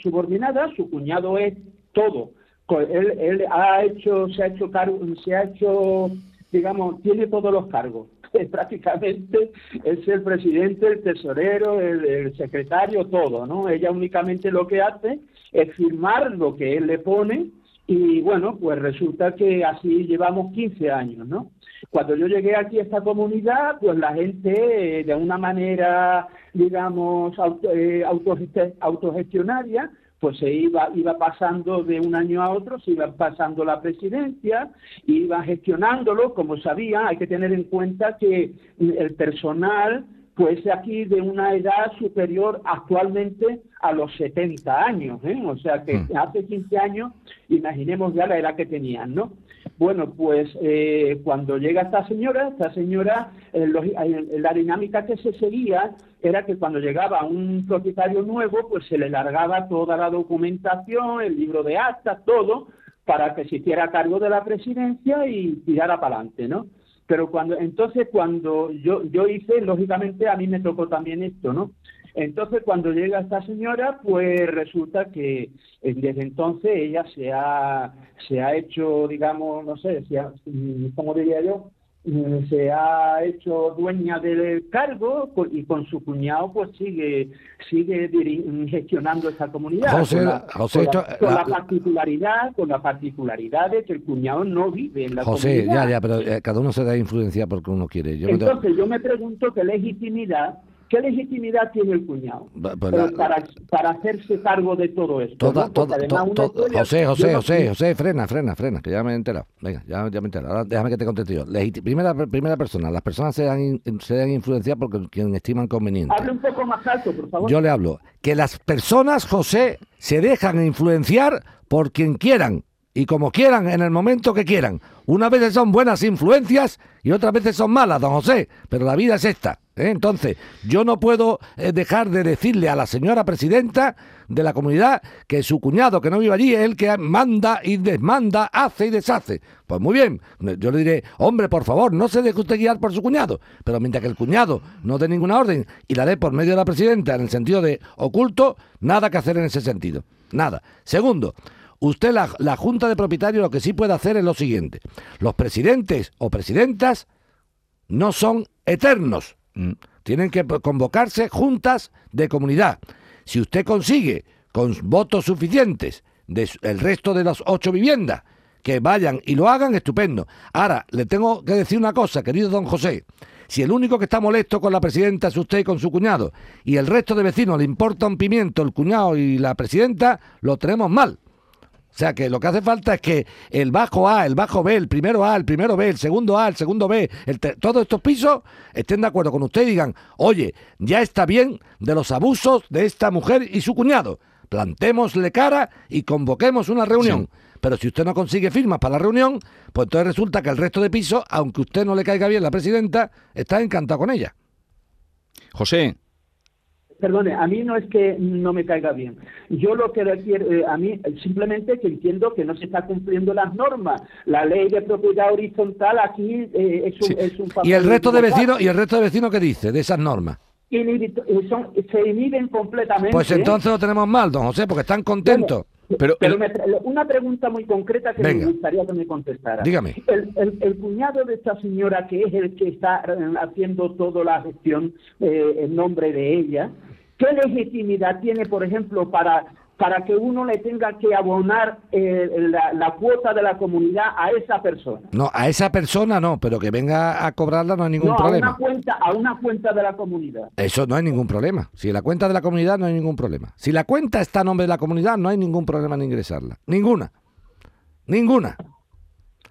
subordinada, su cuñado es todo. Él, ha hecho, se ha hecho cargo, se ha hecho, digamos, tiene todos los cargos. Prácticamente es el presidente, el tesorero, el, secretario, todo, ¿no? Ella únicamente lo que hace es firmar lo que él le pone Y bueno, pues resulta que así llevamos 15 años, ¿no? Cuando yo llegué aquí a esta comunidad, pues la gente, eh, de una manera, digamos, auto, eh, autogestionaria, pues se iba, iba pasando de un año a otro, se iba pasando la presidencia, iba gestionándolo, como sabía, hay que tener en cuenta que el personal pues aquí de una edad superior actualmente a los 70 años, ¿eh? o sea que hmm. hace 15 años, imaginemos ya la edad que tenían, ¿no? Bueno, pues eh, cuando llega esta señora, esta señora, eh, la dinámica que se seguía era que cuando llegaba un propietario nuevo, pues se le largaba toda la documentación, el libro de actas, todo, para que se hiciera cargo de la presidencia y tirara para adelante, ¿no? Pero cuando, entonces cuando yo, yo hice, lógicamente a mí me tocó también esto, ¿no? Entonces cuando llega esta señora, pues resulta que eh, desde entonces ella se ha, se ha hecho, digamos, no sé, ¿cómo diría yo? Mm, se ha hecho dueña del cargo y con su cuñado pues sigue sigue gestionando esa comunidad José, con, la, particularidad con la particularidad de que el cuñado no vive en la José, ya, ya, pero eh, cada uno se da influencia porque uno quiere. Entonces yo me pregunto qué legitimidad ¿Qué legitimidad tiene el cuñado pues para, para, hacerse cargo de todo esto? José, José, José, José, frena, frena, frena, que ya me he enterado. Venga, ya, ya me he enterado. Ahora déjame que te conteste yo. primera, primera persona, las personas se dan, se dan influenciar por quien estiman conveniente. Hable un poco más alto, por favor. Yo le hablo. Que las personas, José, se dejan influenciar por quien quieran y como quieran en el momento que quieran. Unas veces son buenas influencias y otras veces son malas, don José, pero la vida es esta. ¿eh? Entonces, yo no puedo eh, dejar de decirle a la señora presidenta de la comunidad que su cuñado que no vive allí es el que manda y desmanda, hace y deshace. Pues muy bien, yo le diré, hombre, por favor, no se deje usted guiar por su cuñado, pero mientras que el cuñado no dé ninguna orden y la dé por medio de la presidenta en el sentido de oculto, nada que hacer en ese sentido. Nada. Segundo, Usted, la, la, Junta de Propietarios, lo que sí puede hacer es lo siguiente. Los presidentes o presidentas no son eternos. Mm. Tienen que convocarse juntas de comunidad. Si usted consigue, con votos suficientes, del resto de las ocho viviendas, que vayan y lo hagan, estupendo. Ahora, le tengo que decir una cosa, querido don José. Si el único que está molesto con la presidenta es usted y con su cuñado, y el resto de vecinos le importa un pimiento el cuñado y la presidenta, lo tenemos mal. O sea que lo que hace falta es que el bajo A, el bajo B, el primero A, el primero B, el segundo A, el segundo B, todos estos pisos estén de acuerdo con usted y digan, oye, ya está bien de los abusos de esta mujer y su cuñado. Plantémosle cara y convoquemos una reunión. Pero si usted no consigue firmas para la reunión, pues entonces resulta que el resto de pisos, aunque usted no le caiga bien la presidenta, está encantado con ella. José, perdone, a mí no es que no me caiga bien. Yo lo que requiero, eh, a mí simplemente que entiendo que no se está cumpliendo las normas. La ley de propiedad horizontal aquí eh, es, un, es, un, ¿Y el resto de vecinos y el resto de vecinos qué dice de esas normas? Eh, se inhiben completamente. Pues entonces lo tenemos mal, don José, porque están contentos. Pero, una pregunta muy concreta que me gustaría que me contestara. Dígame. El, el, cuñado de esta señora, que es el que está haciendo toda la gestión en nombre de ella, ¿Qué legitimidad tiene, por ejemplo, para, para que uno le tenga que abonar eh, la, cuota de la comunidad a esa persona? No, a esa persona no, pero que venga a cobrarla no hay ningún problema. A una, cuenta, a una cuenta de la comunidad. Eso no hay ningún problema. Si la cuenta de la comunidad no hay ningún problema. Si la cuenta está a nombre de la comunidad no hay ningún problema en ingresarla. Ninguna. Ninguna.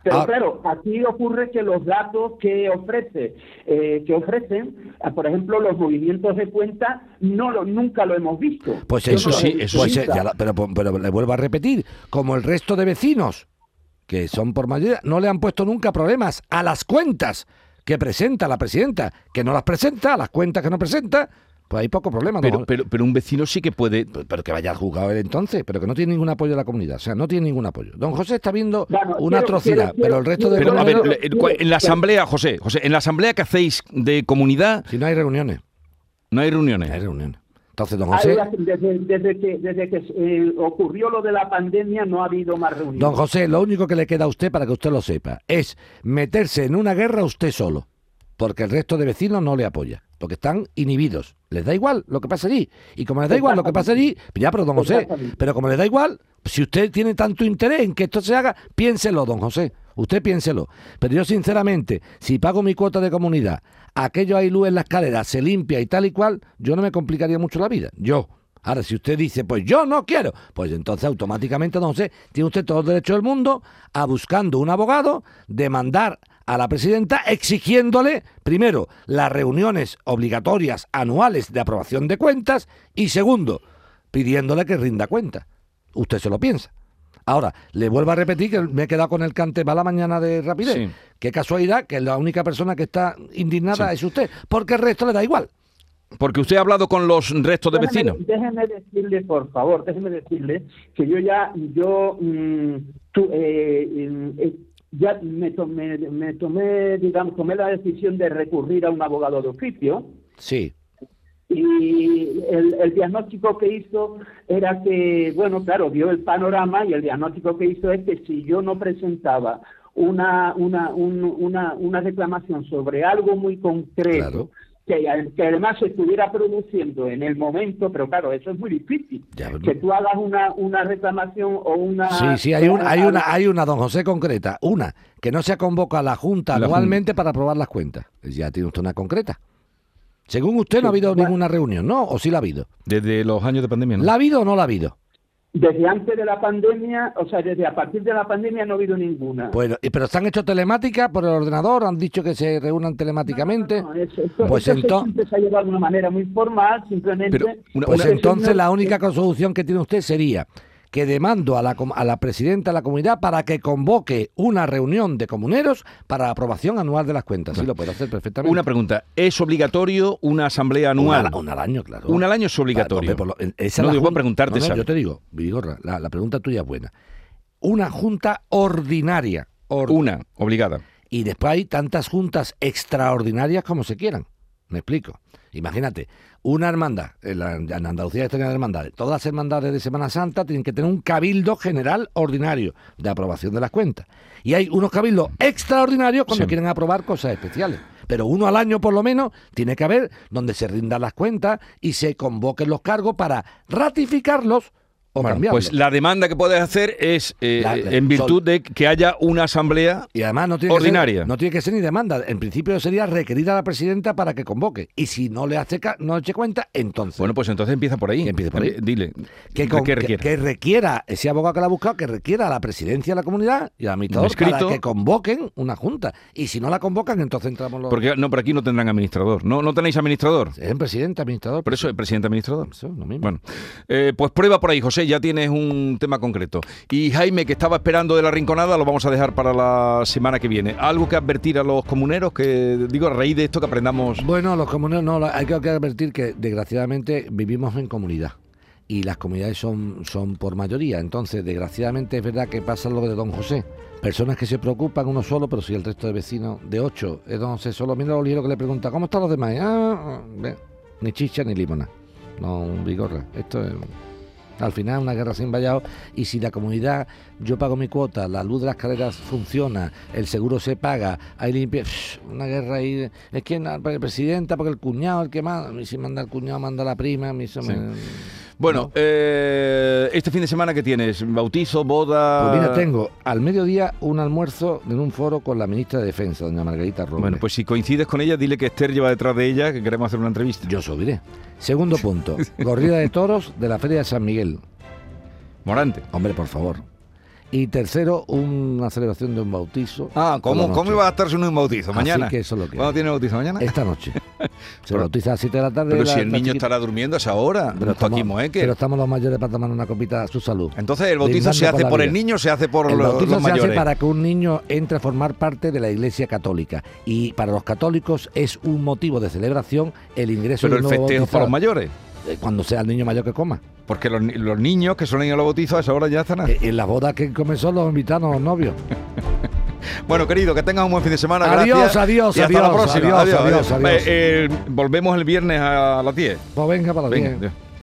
Pero ah. claro, aquí ocurre que los datos que ofrece, eh, que ofrecen, ah, por ejemplo, los movimientos de cuenta, no lo, nunca lo hemos visto. Pues eso sí, eso sí, pero, pero le vuelvo a repetir, como el resto de vecinos, que son por mayoría, no le han puesto nunca problemas a las cuentas que presenta la presidenta, que no las presenta, a las cuentas que no presenta, pues hay poco problema. Pero, pero, pero un vecino sí que puede... Pero que vaya al juzgado él entonces, pero que no tiene ningún apoyo de la comunidad. O sea, no tiene ningún apoyo. Don José está viendo una atrocidad, pero el resto de... Pero, a ver, en la asamblea, José, José, en la asamblea que hacéis de comunidad... Si no hay reuniones. No hay reuniones. hay reuniones. Entonces, don José... Desde, que, desde que eh, ocurrió lo de la pandemia no ha habido más reuniones. Don José, lo único que le queda a usted, para que usted lo sepa, es meterse en una guerra usted solo. Porque el resto de vecinos no le apoya. Porque están inhibidos. Les da igual lo que pasa allí. Y como les da igual lo que pasa allí, pues ya, pero don José, pero como les da igual, si usted tiene tanto interés en que esto se haga, piénselo, don José. Usted piénselo. Pero yo, sinceramente, si pago mi cuota de comunidad, aquello hay luz en la escalera, se limpia y tal y cual, yo no me complicaría mucho la vida. Yo. Ahora, si usted dice, pues yo no quiero, pues entonces automáticamente, don José, tiene usted todo el derecho del mundo a buscando un abogado, demandar a la presidenta exigiéndole, primero, las reuniones obligatorias anuales de aprobación de cuentas y segundo, pidiéndole que rinda cuenta. Usted se lo piensa. Ahora, le vuelvo a repetir que me he quedado con el cante va la mañana de rapidez. Qué casualidad que la única persona que está indignada es usted, porque el resto le da igual. Porque usted ha hablado con los restos de vecinos. Déjeme decirle, por favor, déjeme decirle que yo ya, yo, mm, eh, eh, ya me tomé, me tomé, digamos, tomé la decisión de recurrir a un abogado de oficio. Sí. Y el, diagnóstico que hizo era que, bueno, claro, vio el panorama y el diagnóstico que hizo es que si yo no presentaba una, una, una, una reclamación sobre algo muy concreto, que, además se estuviera produciendo en el momento, pero claro, eso es muy difícil. que tú hagas una, una reclamamun o una... Sí, sí, hay, un, hay, una, hay una, don José, concreta. Una, que no se convoca a la Junta anualmente para aprobar las cuentas. Ya tiene usted una concreta. Según usted no ha habido ninguna reunión, ¿no? ¿O sí la ha habido? Desde los años de pandemia, ¿no? ¿La ha habido o no la ha habido? Desde antes de la pandemia, o sea, desde a partir de la pandemia no ha habido ninguna. Bueno, pero ¿están hecho telemática por el ordenador? ¿Han dicho que se reúnan telemáticamente? No, no, pues entonces se ha llevado de una manera muy formal, simplemente... pues entonces la única solución que tiene usted sería que demando a la, a la presidenta de la comunidad para que convoque una reunión de comuneros para la aprobación anual de las cuentas. Sí, lo puede hacer perfectamente. Una pregunta, ¿es obligatorio una asamblea anual? Una, al año, claro. Un al año es obligatorio. no, digo, preguntarte, Yo te digo, Vigorra, la, pregunta tuya es buena. Una junta ordinaria. una, obligada. Y después hay tantas juntas extraordinarias como se quieran. Me explico. Imagínate, una hermandad, en, Andalucía hay hermandades, todas las hermandades de Semana Santa tienen que tener un cabildo general ordinario de aprobación de las cuentas. Y hay unos cabildos extraordinarios cuando quieren aprobar cosas especiales. Pero uno al año por lo menos tiene que haber donde se rindan las cuentas y se convoquen los cargos para ratificarlos pues la demanda que puedes hacer es eh, en virtud de que haya una asamblea y además no tiene ordinaria. no tiene que ser ni demanda. En principio sería requerida a la presidenta para que convoque. Y si no le hace no eche cuenta, entonces. Bueno, pues entonces empieza por ahí. Empieza por ahí. Dile. Que, que, requiera, ese abogado que la ha buscado, que requiera a la presidencia de la comunidad y al administrador para que convoquen una junta. Y si no la convocan, entonces entramos los. Porque no, por aquí no tendrán administrador. ¿No, no tenéis administrador? Es el presidente, administrador. Por eso es presidente, administrador. Bueno, eh, pues prueba por ahí, José ya tienes un tema concreto. Y Jaime, que estaba esperando de la rinconada, lo vamos a dejar para la semana que viene. ¿Algo que advertir a los comuneros? Que digo, a raíz de esto que aprendamos. Bueno, los comuneros no, hay que advertir que desgraciadamente vivimos en comunidad y las comunidades son, son por mayoría. Entonces, desgraciadamente es verdad que pasa lo de Don José. Personas que se preocupan uno solo, pero si el resto de vecinos de ocho es Don José solo, mira los que le pregunta, ¿cómo están los demás? Ah, ni chicha ni limona. No, un bigorra. Esto es... Al final una guerra sin vallado y si la comunidad, yo pago mi cuota, la luz de las carreras funciona, el seguro se paga, hay limpia, una guerra ahí, es que la presidenta, porque el cuñado, el que manda, si manda el cuñado, manda la prima, a mí Bueno, eh, este fin de semana que tienes, bautizo, boda. Pues mira, tengo al mediodía un almuerzo en un foro con la ministra de Defensa, doña Margarita Robles. Bueno, pues si coincides con ella, dile que Esther lleva detrás de ella, que queremos hacer una entrevista. Yo subiré. Segundo punto, corrida de toros de la Feria de San Miguel. Morante. Hombre, por favor. Y tercero, una celebración de un bautizo. Ah, ¿cómo, ¿cómo iba a estarse un bautizo? ¿Mañana? Así que eso lo que ¿Cuándo tiene bautizo mañana? Esta noche. Se bautiza a las 7 de la tarde. Pero si el niño estará durmiendo a esa hora. Pero estamos, pero estamos los mayores para tomar una copita a su salud. Entonces, ¿el bautizo se hace por, el niño o se hace por el los, bautizo se hace para que un niño entre a formar parte de la Iglesia Católica. Y para los católicos es un motivo de celebración el ingreso Pero el festejo para los mayores. Eh, cuando sea el niño mayor que coma. Porque los, niños que son niños los bautizos a esa hora ya están. Eh, en la boda que comenzó los invitaron los novios. Bueno, querido, que tengas un buen fin de semana. Adiós, adiós, y hasta la próxima. Adiós, adiós, adiós, eh, volvemos el viernes a las 10. Pues venga para las 10.